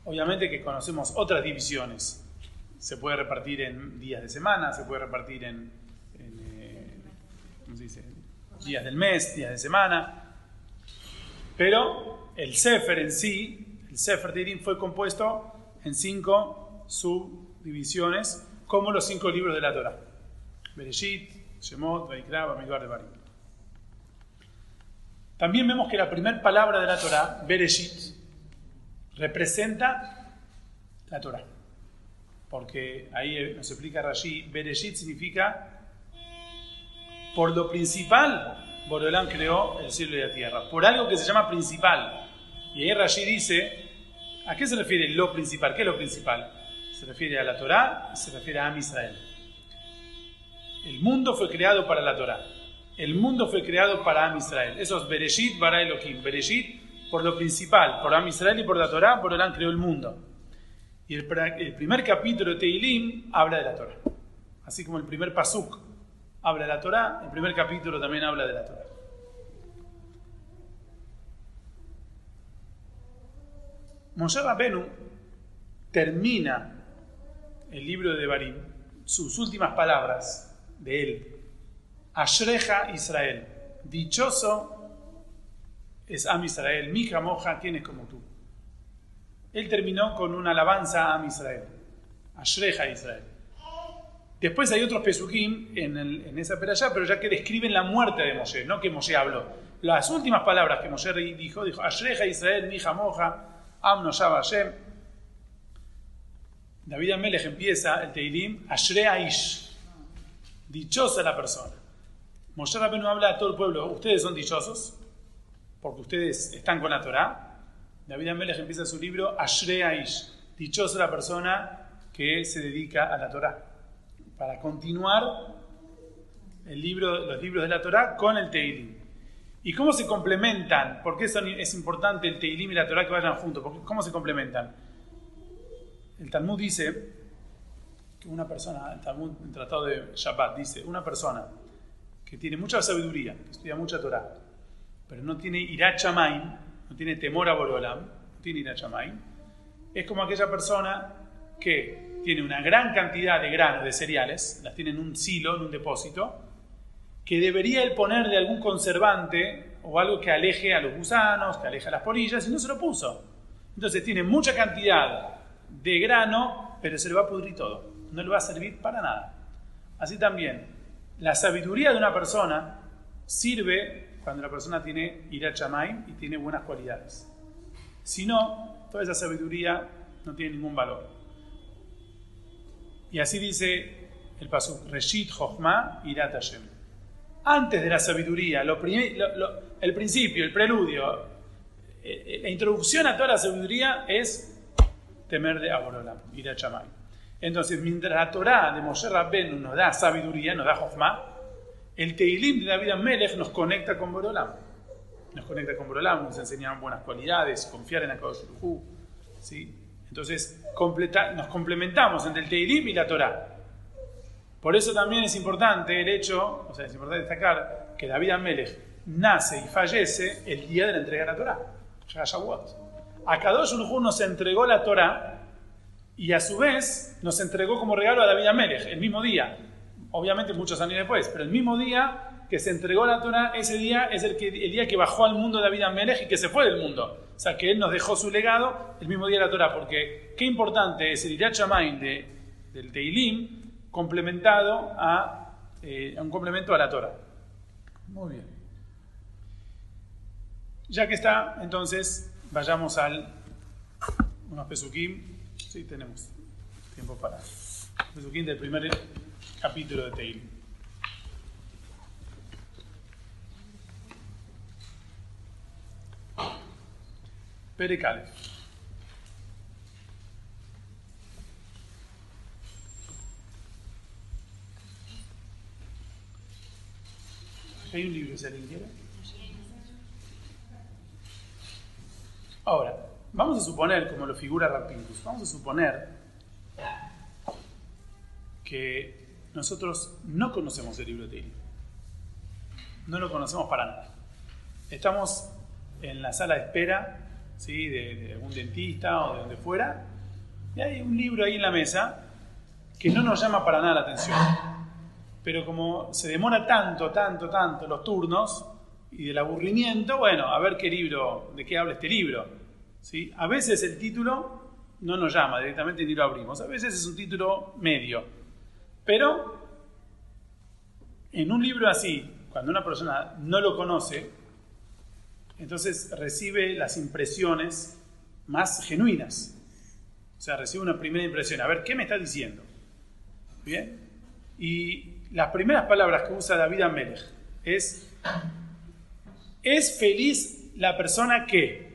Obviamente que conocemos otras divisiones. Se puede repartir en días de semana, se puede repartir en, eh, días del mes, días de semana. Pero el Sefer en sí, el Sefer Teilim fue compuesto en cinco subdivisiones, como los cinco libros de la Torah. Bereshit, Shemot, Vaikra, Bamidbar de Barim. También vemos que la primera palabra de la Torah, Bereshit, representa la Torah. Porque ahí nos explica Rashi, Bereshit significa por lo principal, Borolán creó el cielo y la tierra. Por algo que se llama principal. Y ahí Rashi dice, ¿a qué se refiere lo principal? ¿Qué es lo principal? Se refiere a la Torah y se refiere a Am Israel. El mundo fue creado para la Torah. El mundo fue creado para Am Israel. Eso es Bereshit bara Elohim. Bereshit por lo principal, por Am Israel y por la Torah, por Orán creó el mundo. Y el, primer capítulo de Teilim habla de la Torah. Así como el primer pasuk habla de la Torah, el primer capítulo también habla de la Torah. Moshe Rabbenu termina el libro de Barim, sus últimas palabras de él, Ashreja Israel. Dichoso es Am Israel. Mija moja, ¿quién es como tú? Él terminó con una alabanza a Am Israel. Ashreja Israel. Después hay otros pesukim en, en esa peralla, pero ya que describen la muerte de Moshe, no que Moshe habló. Las últimas palabras que Moshe dijo, dijo, Ashreja Israel, mija moja, Am no Hashem. David Amelech empieza el Teilim, Ashrea Ish. Dichosa la persona. Moshe Rabbeinu habla a todo el pueblo, ustedes son dichosos, porque ustedes están con la Torah. David Amelech empieza su libro, Ashrea Ish, dichosa la persona que se dedica a la Torah. Para continuar los libros de la Torah con el Teilim. ¿Y cómo se complementan? ¿Por qué es importante el Teilim y la Torah que vayan juntos? ¿Cómo se complementan? El Talmud dice que una persona, el Talmud, el Tratado de Shabbat, dice, una persona que tiene mucha sabiduría, que estudia mucha Torah, pero no tiene irachamayim, no tiene temor a Borolam, no tiene irachamayim, es como aquella persona que tiene una gran cantidad de granos, de cereales, las tiene en un silo, en un depósito, que debería él ponerle algún conservante o algo que aleje a los gusanos, que aleje a las polillas, y no se lo puso. Entonces tiene mucha cantidad de grano, pero se le va a pudrir todo. No le va a servir para nada. Así también, la sabiduría de una persona sirve cuando la persona tiene ira chamay y tiene buenas cualidades. Si no, toda esa sabiduría no tiene ningún valor. Y así dice el paso Reshit Chochma Irat Hashem. Antes de la sabiduría, el principio, el preludio, eh, eh, la introducción a toda la sabiduría es temer de Aborolam, Irat Chamay. Entonces, mientras la Torah de Moshe Rabbeinu nos da sabiduría, nos da Jochma, el Teilim de David Amelech nos conecta con Borolam. Nos conecta con Borolam, nos enseña buenas cualidades, confiar en Akadosh ¿sí? Entonces, nos complementamos entre el Teilim y la Torah. Por eso también es importante el hecho, o sea, es importante destacar que David Amelech nace y fallece el día de la entrega de la Torah. A Kadosh nos entregó la Torah y a su vez nos entregó como regalo a David Amelech, el mismo día. Obviamente muchos años después, pero el mismo día que se entregó la Torah, ese día es el, el día que bajó al mundo David Amelech y que se fue del mundo. O sea, que él nos dejó su legado el mismo día de la Torah, porque qué importante es el Irat de, del Teilim complementado a, eh, un complemento a la Torah. Muy bien. Ya que está, entonces vayamos al unos pesukim Sí, tenemos tiempo para. Pesuquín del primer capítulo de Teil. Perecale. Hay un libro, si alguien quiere. Ahora, Vamos a suponer, como lo figura Rapintus, vamos a suponer que nosotros no conocemos el libro de Teilim. No lo conocemos para nada. Estamos en la sala de espera ¿sí? de, algún dentista o de donde fuera, y hay un libro ahí en la mesa que no nos llama para nada la atención. Pero como se demora tanto, tanto, tanto los turnos y del aburrimiento, bueno, a ver qué libro, de qué habla este libro. ¿sí? A veces el título no nos llama directamente ni lo abrimos, a veces es un título medio. Pero en un libro así, cuando una persona no lo conoce, entonces recibe las impresiones más genuinas. O sea, recibe una primera impresión. A ver, ¿qué me está diciendo? Bien. Y las primeras palabras que usa David Amelech es, es feliz la persona que.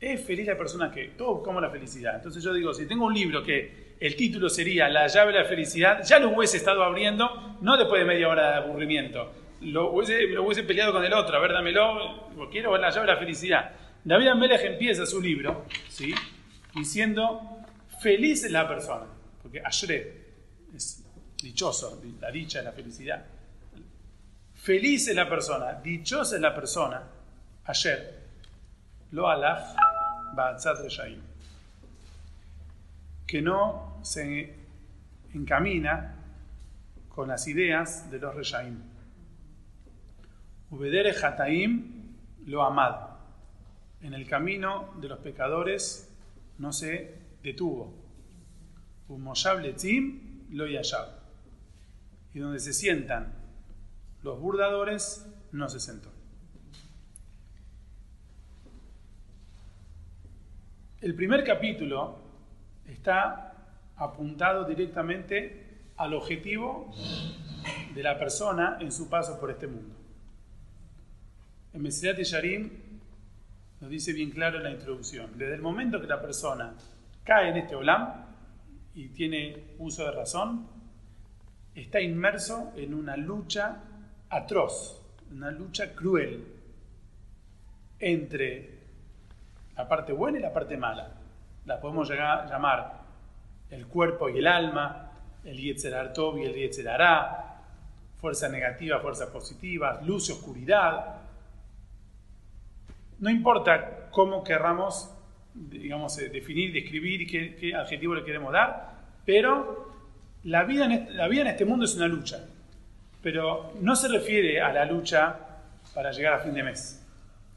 Es feliz la persona que. Todos buscamos la felicidad. Entonces yo digo, si tengo un libro que el título sería La llave de la felicidad, ya lo hubiese estado abriendo, no después de media hora de aburrimiento, lo hubiese, peleado con el otro, a ver, dámelo, quiero ver la llave de la felicidad. David Amelech empieza su libro, ¿sí? Diciendo, feliz es la persona, porque Ashre es dichoso, la dicha es la felicidad. Feliz es la persona, dichosa es la persona, ayer, lo alaf, ba'atzat que no se encamina con las ideas de los reyaim. Ubedere Hataim lo amad. En el camino de los pecadores no se detuvo. Umoshab Letzim lo yashab. Y donde se sientan los burdadores no se sentó. El primer capítulo está apuntado directamente al objetivo de la persona en su paso por este mundo. En Mesilat Yarim nos dice bien claro en la introducción, desde el momento que la persona cae en este olam y tiene uso de razón, está inmerso en una lucha atroz, una lucha cruel entre la parte buena y la parte mala. La podemos llamar el cuerpo y el alma, el Yetzer Tov y el Yetzer fuerza negativa, fuerza positiva, luz y oscuridad, no importa cómo querramos, digamos, eh, definir, describir y qué, adjetivo le queremos dar, pero la vida, en la vida en este mundo es una lucha. Pero no se refiere a la lucha para llegar a fin de mes.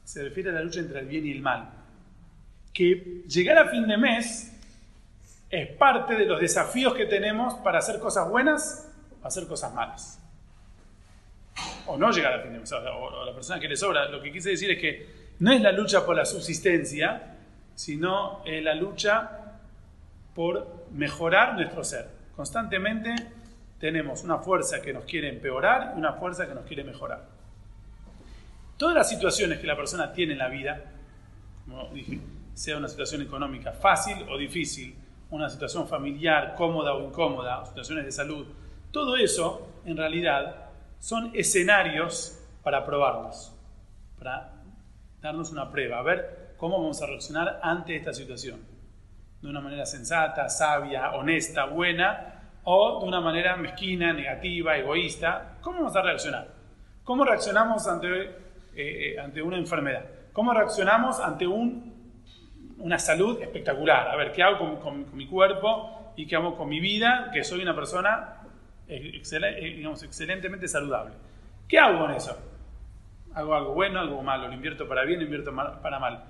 Se refiere a la lucha entre el bien y el mal. Que llegar a fin de mes es parte de los desafíos que tenemos para hacer cosas buenas o hacer cosas malas. O no llegar a fin de mes. O, la persona que le sobra. Lo que quise decir es que no es la lucha por la subsistencia, sino la lucha por mejorar nuestro ser. Constantemente tenemos una fuerza que nos quiere empeorar y una fuerza que nos quiere mejorar. Todas las situaciones que la persona tiene en la vida, como dije, sea una situación económica fácil o difícil, una situación familiar cómoda o incómoda, situaciones de salud, todo eso en realidad son escenarios para probarnos, para darnos una prueba, a ver cómo vamos a reaccionar ante esta situación. De una manera sensata, sabia, honesta, buena, o de una manera mezquina, negativa, egoísta. ¿Cómo vamos a reaccionar? ¿Cómo reaccionamos ante, eh, eh, ante una enfermedad? ¿Cómo reaccionamos ante un, una salud espectacular? A ver, ¿qué hago con, mi cuerpo y qué hago con mi vida? Que soy una persona eh, digamos, excelentemente saludable. ¿Qué hago con eso? Hago algo bueno, algo malo, lo invierto para bien, lo invierto para mal.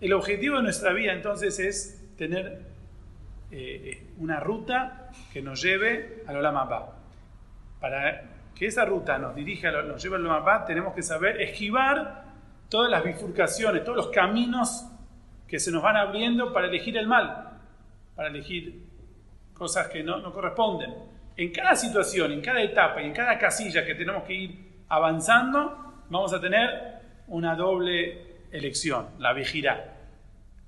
El objetivo de nuestra vida entonces es tener eh, una ruta que nos lleve al Olamapá. Para que esa ruta nos dirija, nos lleve al Olamapá, tenemos que saber esquivar todas las bifurcaciones, todos los caminos que se nos van abriendo para elegir el mal, para elegir cosas que no, no corresponden. En cada situación, en cada etapa y en cada casilla que tenemos que ir avanzando, vamos a tener una doble elección, la vigirá.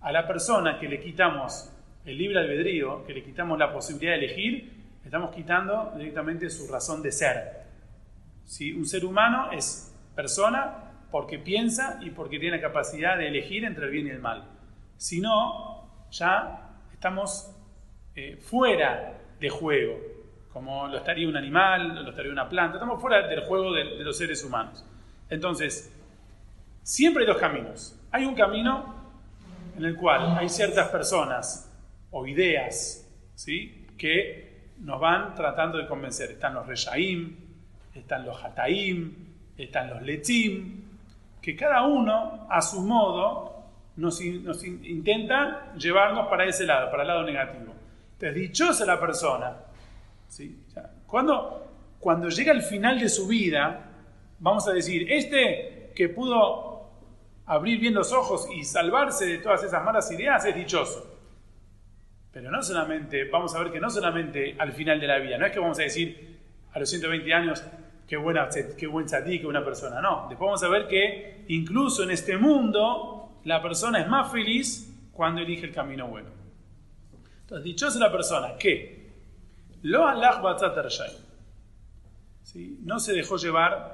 A la persona que le quitamos el libre albedrío, que le quitamos la posibilidad de elegir, estamos quitando directamente su razón de ser. Si Un ser humano es persona porque piensa y porque tiene la capacidad de elegir entre el bien y el mal. Si no, ya estamos eh, fuera de juego, como lo estaría un animal, lo estaría una planta, estamos fuera del juego de los seres humanos. Entonces, Siempre hay dos caminos. Hay un camino en el cual hay ciertas personas o ideas ¿sí? que nos van tratando de convencer. Están los Reshaim, están los Hataim, están los Letzim, que cada uno a su modo nos, intenta llevarnos para ese lado, para el lado negativo. Entonces, dichosa la persona. ¿sí? cuando, cuando llega al final de su vida, vamos a decir, este que pudo abrir bien los ojos y salvarse de todas esas malas ideas es dichoso. Pero no solamente, vamos a ver que no solamente al final de la vida, no es que vamos a decir a los 120 años, qué, buena, qué buen satí, qué buena persona, no. Después vamos a ver que incluso en este mundo la persona es más feliz cuando elige el camino bueno. Entonces, dichosa la persona que lo ¿sí? no se dejó llevar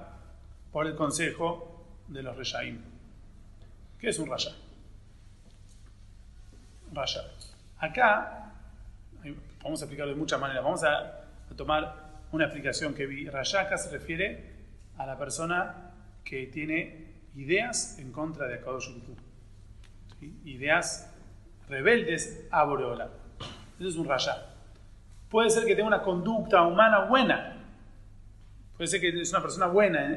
por el consejo de los Reshaim. ¿Qué es un raya? Raya. Acá, vamos a explicarlo de muchas maneras. Vamos a, tomar una explicación que vi. Raya acá se refiere a la persona que tiene ideas en contra de Akadosh. Ideas rebeldes a Boreola. Eso es un raya. Puede ser que tenga una conducta humana buena. Puede ser que es una persona buena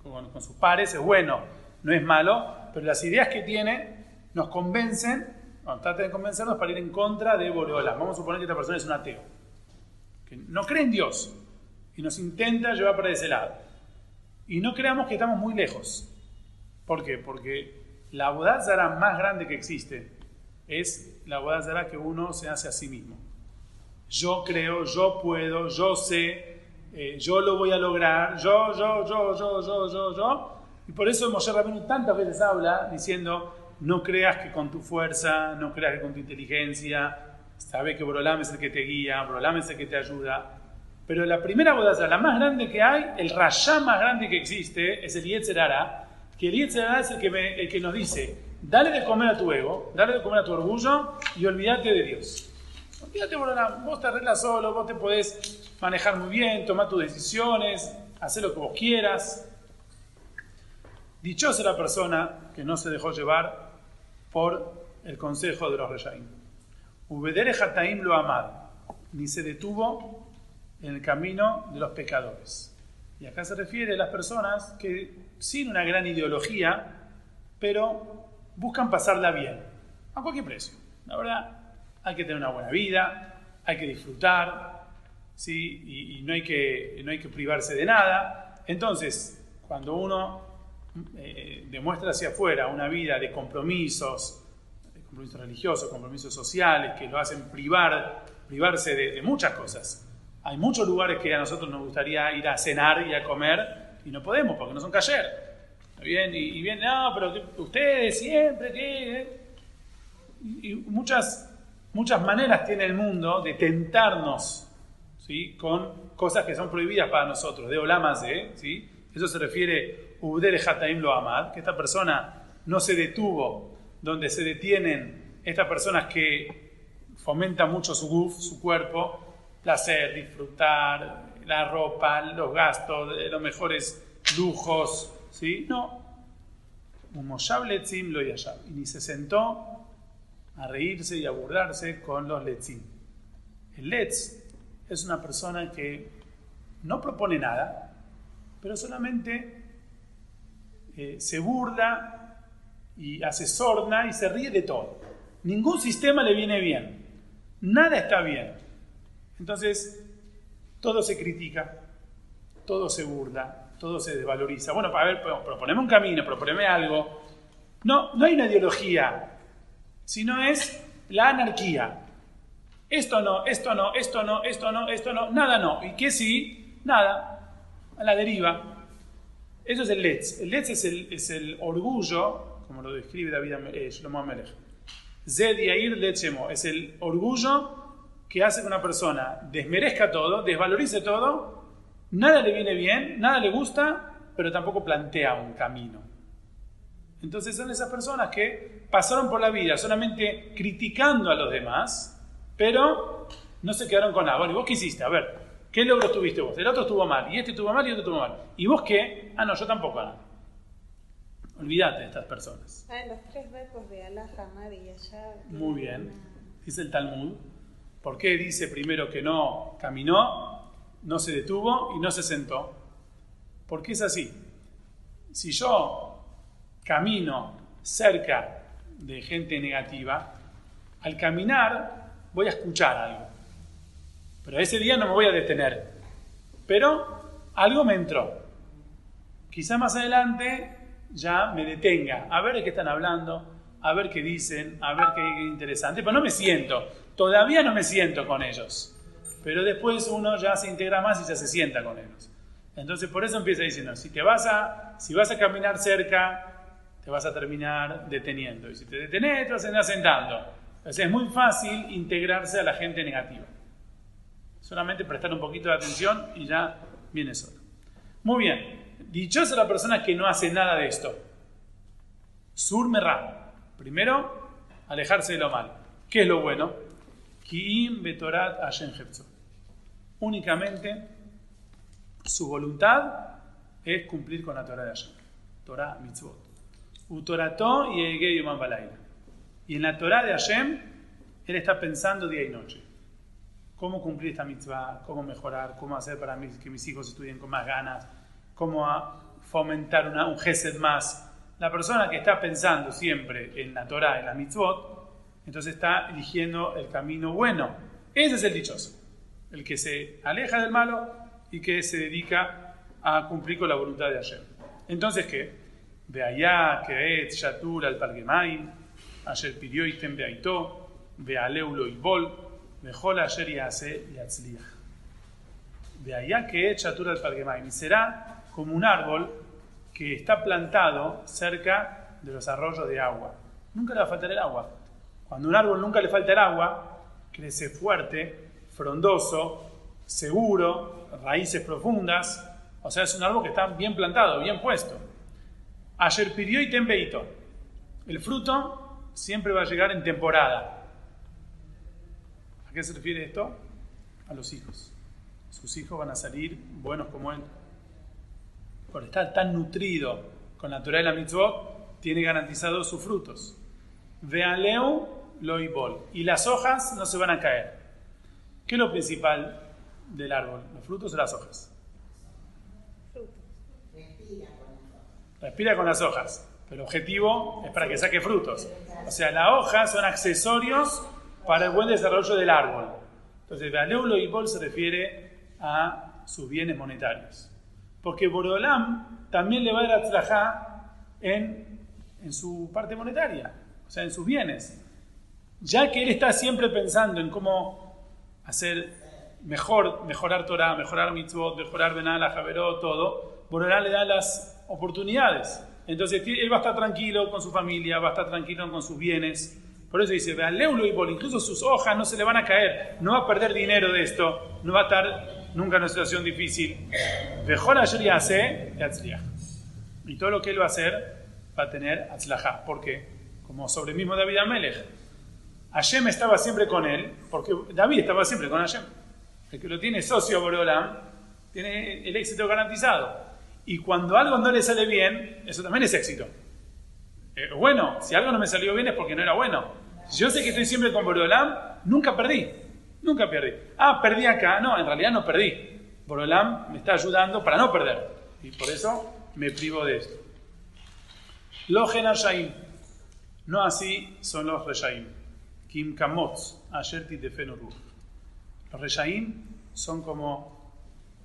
con, sus pares, es bueno, no es malo, pero las ideas que tiene nos convencen, trata de convencernos para ir en contra de Boreola. Vamos a suponer que esta persona es un ateo, que no cree en Dios y nos intenta llevar para ese lado. Y no creamos que estamos muy lejos. ¿Por qué? Porque la bodazara más grande que existe es la bodazara que uno se hace a sí mismo. Yo creo, yo puedo, yo sé, eh, yo lo voy a lograr, yo, yo, yo, yo, yo, yo, yo. Y por eso Moshe Rabenu tantas veces habla diciendo, no creas que con tu fuerza, no creas que con tu inteligencia, sabe que Borolam es el que te guía, Borolam es el que te ayuda. Pero la primera bodaza, la más grande que hay, el rayá más grande que existe, es el Yetzerara, que el Yetzerara es el que, el que nos dice, dale de comer a tu ego, dale de comer a tu orgullo y olvídate de Dios. Olvídate, Borolam, vos te arreglas solo, vos te podés manejar muy bien, tomar tus decisiones, hacer lo que vos quieras. Dichosa la persona que no se dejó llevar por el consejo de los Reyaim. Ubedere Hataim lo amad, ni se detuvo en el camino de los pecadores. Y acá se refiere a las personas que, sin una gran ideología, pero buscan pasarla bien, a cualquier precio. La verdad, hay que tener una buena vida, hay que disfrutar, ¿sí? y, y no, hay que, no hay que privarse de nada. Entonces, cuando uno eh, demuestra hacia afuera una vida de compromisos, de compromisos religiosos, compromisos sociales, que lo hacen privar, privarse de, muchas cosas. Hay muchos lugares que a nosotros nos gustaría ir a cenar y a comer y no podemos porque no son cayer. Bien, y, bien, no, pero ustedes siempre, ¿qué? Y, muchas, muchas maneras tiene el mundo de tentarnos ¿sí? con cosas que son prohibidas para nosotros, de olamas de, ¿sí? Eso se refiere lo Amad, que esta persona no se detuvo donde se detienen estas personas que fomentan mucho su guf, su cuerpo, placer, disfrutar, la ropa, los gastos, los mejores lujos, ¿sí? No. Un Letzim lo yashab. Y ni se sentó a reírse y a burlarse con los Letzim. El Letz es una persona que no propone nada, pero solamente eh, se burla y hace sorna y se ríe de todo. Ningún sistema le viene bien. Nada está bien. Entonces, todo se critica, todo se burla, todo se desvaloriza. Bueno, para ver, proponeme un camino, proponeme algo. No, no hay una ideología, sino es la anarquía. Esto no, esto no, esto no, esto no, esto no, nada no. ¿Y qué sí? Nada. A la deriva. Eso es el Letz. El Letz es el, es el orgullo, como lo describe David eh, Shlomo Amelech. Zed Yair Letzemo. Es el orgullo que hace que una persona desmerezca todo, desvalorice todo, nada le viene bien, nada le gusta, pero tampoco plantea un camino. Entonces son esas personas que pasaron por la vida solamente criticando a los demás, pero no se quedaron con nada. Bueno, ¿y vos qué hiciste? A ver, ¿Qué logro tuviste vos? El otro estuvo mal, y este estuvo mal, y este estuvo mal. ¿Y vos qué? Ah, no, yo tampoco. Olvídate de estas personas. Ah, los tres verbos de Allah, Hamad y Yashar. Muy bien. Dice el Talmud. ¿Por qué dice primero que no caminó, no se detuvo y no se sentó? Porque es así. Si yo camino cerca de gente negativa, al caminar voy a escuchar algo. Pero ese día no me voy a detener. Pero algo me entró. Quizá más adelante ya me detenga a ver de qué están hablando, a ver qué dicen, a ver qué interesante. Pero no me siento, todavía no me siento con ellos. Pero después uno ya se integra más y ya se sienta con ellos. Entonces por eso empieza diciendo, si te vas a, si vas a caminar cerca, te vas a terminar deteniendo. Y si te detenés, te vas a sentando. Es muy fácil integrarse a la gente negativa. Solamente prestar un poquito de atención y ya viene solo. Muy bien. Dichosa la persona que no hace nada de esto. Sur merra. Primero, alejarse de lo malo. ¿Qué es lo bueno? Kiim betorat Únicamente su voluntad es cumplir con la Torah de Hashem. Torah mitzvot. Utorato y y en la Torah de Hashem, él está pensando día y noche. Cómo cumplir esta mitzvah, cómo mejorar, cómo hacer para mis, que mis hijos estudien con más ganas, cómo fomentar un gesed más. La persona que está pensando siempre en la Torah, en la mitzvot, entonces está eligiendo el camino bueno. Ese es el dichoso, el que se aleja del malo y que se dedica a cumplir con la voluntad de Hashem. Entonces, ¿qué? De allá, Keet, Shatul, al asher pidió item beaitó, bealeulo y bol, mejor asher y hace y. De allá que echa tura el parguemaim. Será como un árbol que está plantado cerca de los arroyos de agua. Nunca le va a faltar el agua. Cuando un árbol nunca le falta el agua, crece fuerte, frondoso, seguro, raíces profundas. O sea, es un árbol que está bien plantado, bien puesto. Ayer pidió y tembeito. El fruto siempre va a llegar en temporada. ¿A qué se refiere esto? A los hijos. Sus hijos van a salir buenos como él. Por estar tan nutrido con la Torah de la mitzvot, tiene garantizados sus frutos. Vealeu lo ibol. Y las hojas no se van a caer. ¿Qué es lo principal del árbol? ¿Los frutos o las hojas? respira con las hojas, pero el objetivo es para que saque frutos. O sea, las hojas son accesorios para el buen desarrollo del árbol. Entonces, Valeulo y Bol se refiere a sus bienes monetarios. Porque Borolam también le va a dar a en, en su parte monetaria, o sea, en sus bienes. Ya que él está siempre pensando en cómo hacer mejor, mejorar Torah, mejorar mitzvot, mejorar Benala, Javeró, todo, Borolam le da las oportunidades. Entonces él va a estar tranquilo con su familia, va a estar tranquilo con sus bienes. Por eso dice, vean, Leulo y Bol, incluso sus hojas no se le van a caer, no va a perder dinero de esto, no va a estar nunca en una situación difícil. Mejor ayer hace Y todo lo que él va a hacer va a tener atzlajá. ¿Por qué? Como sobre el mismo David Amelech. Hashem estaba siempre con él, porque David estaba siempre con Hashem. El que lo tiene socio Boreolam tiene el éxito garantizado. Y cuando algo no le sale bien, eso también es éxito. Eh, bueno, si algo no me salió bien es porque no era bueno. Yo sé que estoy siempre con Borolam, nunca perdí. Nunca perdí. Ah, perdí acá. No, en realidad no perdí. Borolam me está ayudando para no perder. Y por eso me privo de esto. Los Genashaim. No así son los Reshaim. Kim Kamotz. Ayerti de Los Reshaim son como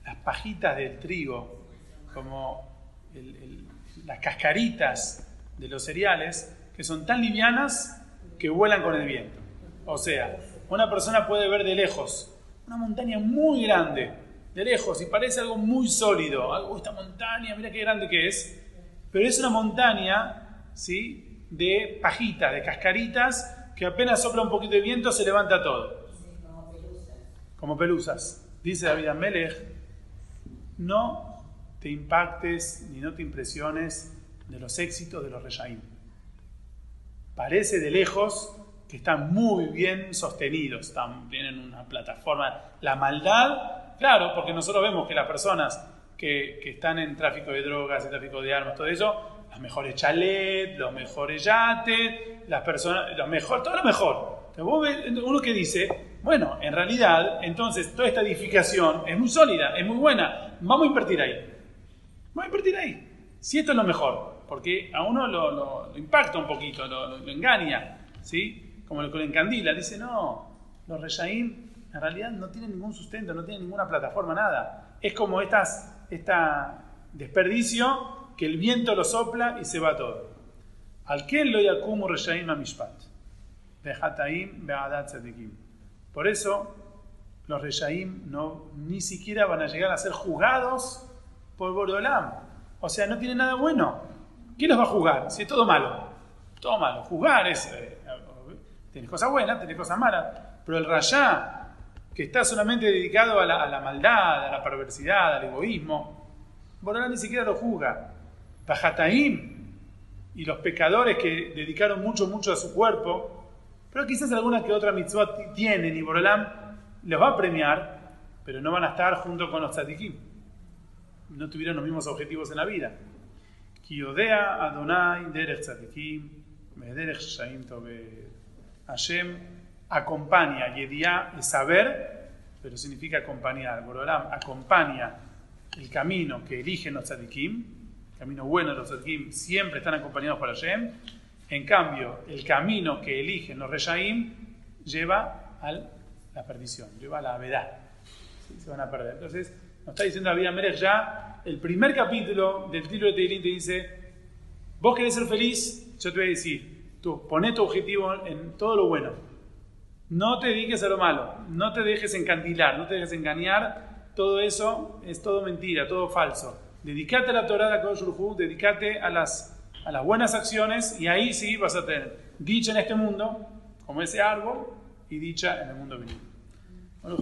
las pajitas del trigo como las cascaritas de los cereales, que son tan livianas que vuelan con el viento. O sea, una persona puede ver de lejos una montaña muy grande, de lejos, y parece algo muy sólido. Algo, esta montaña, mira qué grande que es. Pero es una montaña, ¿sí? De pajitas, de cascaritas, que apenas sopla un poquito de viento, se levanta todo. Como pelusas. Dice David Amelech, no te impactes ni no te impresiones de los éxitos de los Reyaim. Parece de lejos que están muy bien sostenidos, están, tienen una plataforma. La maldad, claro, porque nosotros vemos que las personas que, están en tráfico de drogas, en tráfico de armas, todo eso, las mejores chalets, los mejores yates, las personas, lo mejor, todo lo mejor. uno que dice, bueno, en realidad, entonces toda esta edificación es muy sólida, es muy buena, vamos a invertir ahí. Vamos a invertir ahí. Si esto es lo mejor, porque a uno lo, impacta un poquito, lo, engaña, ¿sí? Como lo que le encandila, dice, no, los Reyaim en realidad no tienen ningún sustento, no tienen ninguna plataforma, nada. Es como estas, esta desperdicio que el viento lo sopla y se va todo. Al que lo yakumu Reyaim amishpat. Behataim be'adat. Por eso, los Reyaim no, ni siquiera van a llegar a ser juzgados por Borolam. O sea, no tienen nada bueno. ¿Quién los va a juzgar? Si es todo malo. Todo malo. Juzgar es. Eh, tienes cosas buenas, tienes cosas malas. Pero el Rayá, que está solamente dedicado a la, maldad, a la perversidad, al egoísmo, Borolam ni siquiera lo juzga. Bajataim y los pecadores que dedicaron mucho, mucho a su cuerpo, pero quizás alguna que otra mitzvah tienen y Borolam los va a premiar, pero no van a estar junto con los tzadikim. No tuvieron los mismos objetivos en la vida. Kiyodea Adonai derech tzadikim, derech shaim Hashem acompaña, Yediá es saber, pero significa acompañar. Borolam acompaña el camino que eligen los tzadikim, el camino bueno de los tzadikim, siempre están acompañados por Hashem, en cambio, el camino que eligen los Reyaim lleva a la perdición, lleva a la vedad. Se van a perder. Entonces, nos está diciendo la vida Merech ya, el primer capítulo del título de Teilín te dice, vos querés ser feliz, yo te voy a decir, tú poné tu objetivo en todo lo bueno. No te dediques a lo malo, no te dejes encandilar, no te dejes engañar, todo eso es todo mentira, todo falso. Dedicate a la Torah de Kodesh dedicate a las a las buenas acciones y ahí sí vas a tener dicha en este mundo, como ese árbol, y dicha en el mundo venido. Bueno,